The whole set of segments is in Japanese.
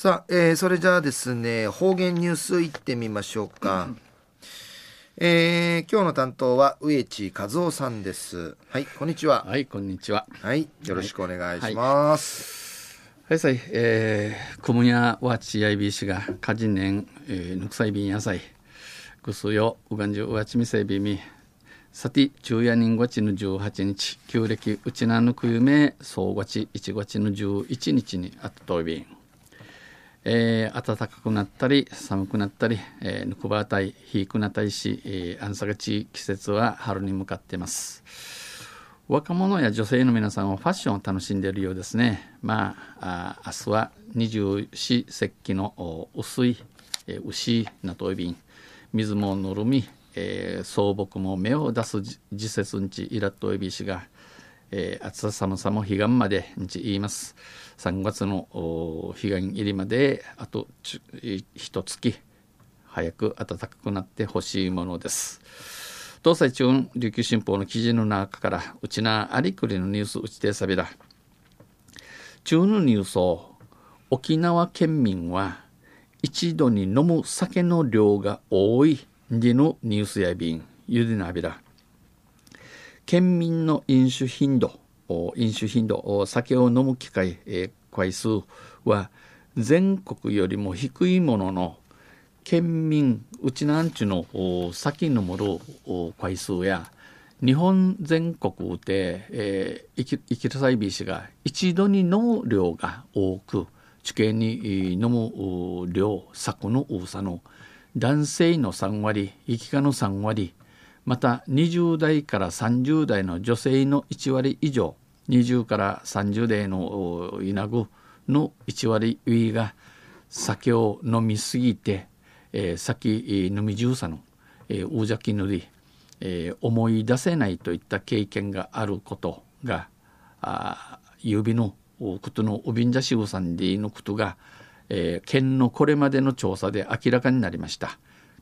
さあ、えー、それじゃあですね方言ニュースいってみましょうか、えー、今日の担当は植地和夫さんです。はいこんにちは。はいこんにちは。はいよろしくお願いします、はい、はい、はい、えー、コムニャワチヤイビー氏がカジネン、えー、ぬくさいびん野菜。ぐすようがんじゅうわちみせびみさて昼夜人月の18日旧暦うちなぬくゆめ総月1月の11日にあったとびんえー、暖かくなったり寒くなったり、えー、ぬくばあたいひいくなたりし、えー、安さがち季節は春に向かっています。若者や女性の皆さんはファッションを楽しんでいるようですね。まああ明日は二十四節気の薄い、えー、牛なといびん。水もぬるみ、えー、草木も芽を出す時節んちいらっといびしが、えー、暑さ寒さも彼岸までんち言います3月の彼岸入りまであと一月早く暖かくなってほしいものです。東西中央琉球新報の記事の中からうちなありくりのニュースうちてさびら。中のニュースを沖縄県民は一度に飲む酒の量が多いでのニュースや便ゆでなびら。県民の飲酒頻度飲酒頻度酒を飲む機会、え、回数は全国よりも低いものの県民うちなんちゅの酒飲むる回数や日本全国で、えー、生きるさいびしが一度に飲む量が多く地形に飲む量酒の多さの男性の3割生きかの3割また20代から30代の女性の1割以上20から30代の稲具の1割上が酒を飲みすぎて、えー、先飲み重さの、えー、うじゃき塗り、えー、思い出せないといった経験があることがあ指のことのおびんじゃしうさんでのことが、えー、県のこれまでの調査で明らかになりました。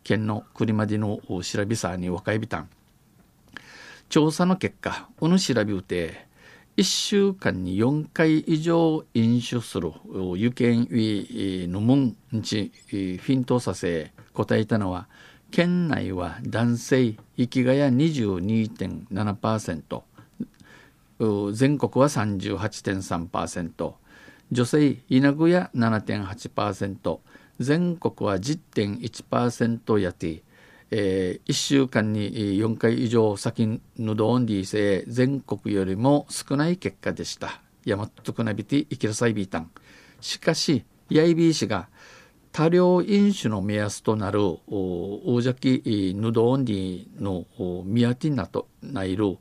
県の栗までの調べさに若いびたん。調査の結果、おぬ調べうて、1週間に4回以上飲酒する有権ウのもんちフィントさせ答えたのは県内は男性生きがや22.7%全国は38.3%女性稲具や7.8%全国は10.1%やてえー、1週間に4回以上先のどんりせ全国よりも少ない結果でした。ヤマトクナビティイキラサイビータン。しかし、ヤイビー氏が多量飲酒の目安となる大邪気ヌドオンディのミアティナとないる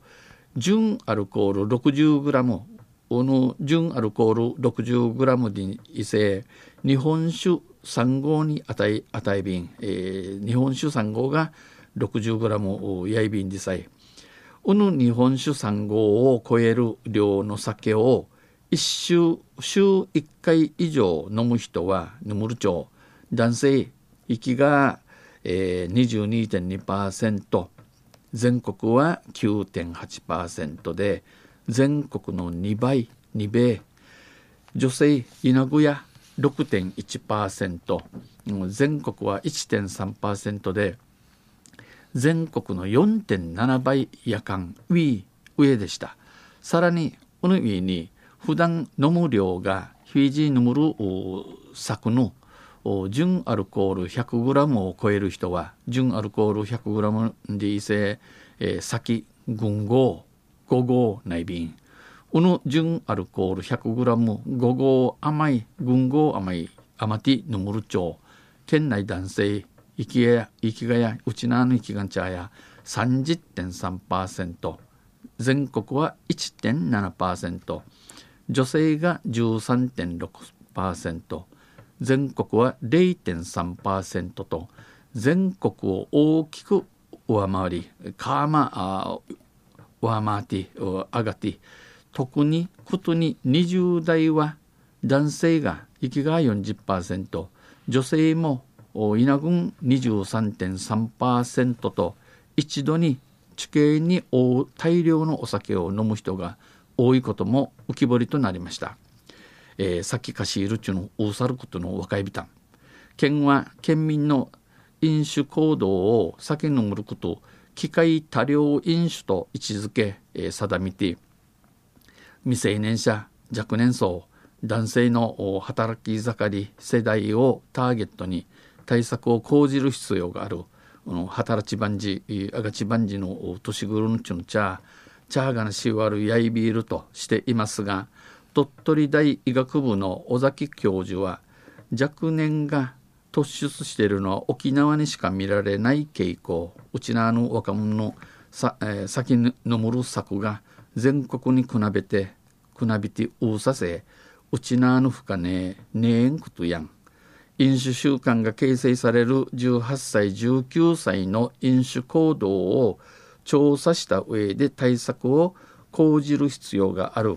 純アルコール 60g の純アルコール 60g にいせ日本酒3号に値値瓶、えー、日本酒3号が 60g やい瓶でさえ。うぬ日本酒3号を超える量の酒を1週週1回以上飲む人はヌムル町男性息が、えー、22.2%全国は9.8%で全国の2倍2倍。女性稲具や6.1%全国は1.3%で全国の4.7倍夜間ウィー上でした。さらにこのウィーに普段飲む量がフィジー飲むる作の純アルコール 100g を超える人は純アルコール 100g でいせ、えー、先群合5号内瓶うぬ純アルコール 100g 5号甘い群合甘い甘ティヌムル町県内男性生きや生きがやうちなの生きがんちゃや30.3%全国は1.7%女性が13.6%全国は0.3%と。全国を大きく上回りカーマー上回って上がって特にことに20代は男性が息が40%女性も稲群23.3%と一度に地形に大量のお酒を飲む人が多いことも浮き彫りとなりました、えー、先貸しいるちゅうのをさることの若いびたん県は県民の飲酒行動を酒飲むこと機械多量飲酒と位置づけ、えー、定めて未成年者若年層男性の働き盛り世代をターゲットに対策を講じる必要がある。働き番地あがち番地の年頃のちゅの茶茶がなしわるやいびいるとしていますが鳥取大医学部の尾崎教授は若年が突出しているのは沖縄にしか見られない傾向うちなの若者のさ、え、先のむる策が全国に比べてくなびてうさせうちなのふかねねえんくとやん飲酒習慣が形成される18歳19歳の飲酒行動を調査した上で対策を講じる必要がある、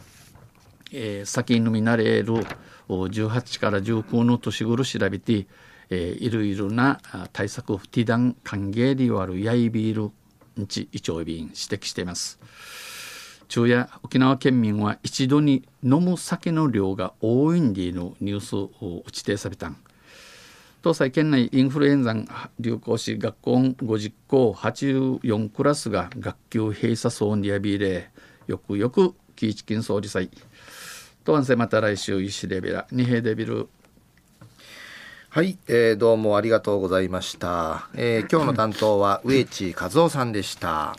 えー、先飲みなれる18から19の年頃調べて、いろいろな対策をティダン歓迎にあるヤイビールんち胃腸便指摘しています。昼夜沖縄県民は一度に飲む酒の量が多いんでのニュースを打ち定されたん東西県内インフルエンザ流行し学校50校84クラスが学級閉鎖層にやびれよくよくキーチキン総理祭とわんせまた来週石レベラ二平デビルはい、えー、どうもありがとうございました、えー、今日の担当は植地和夫さんでした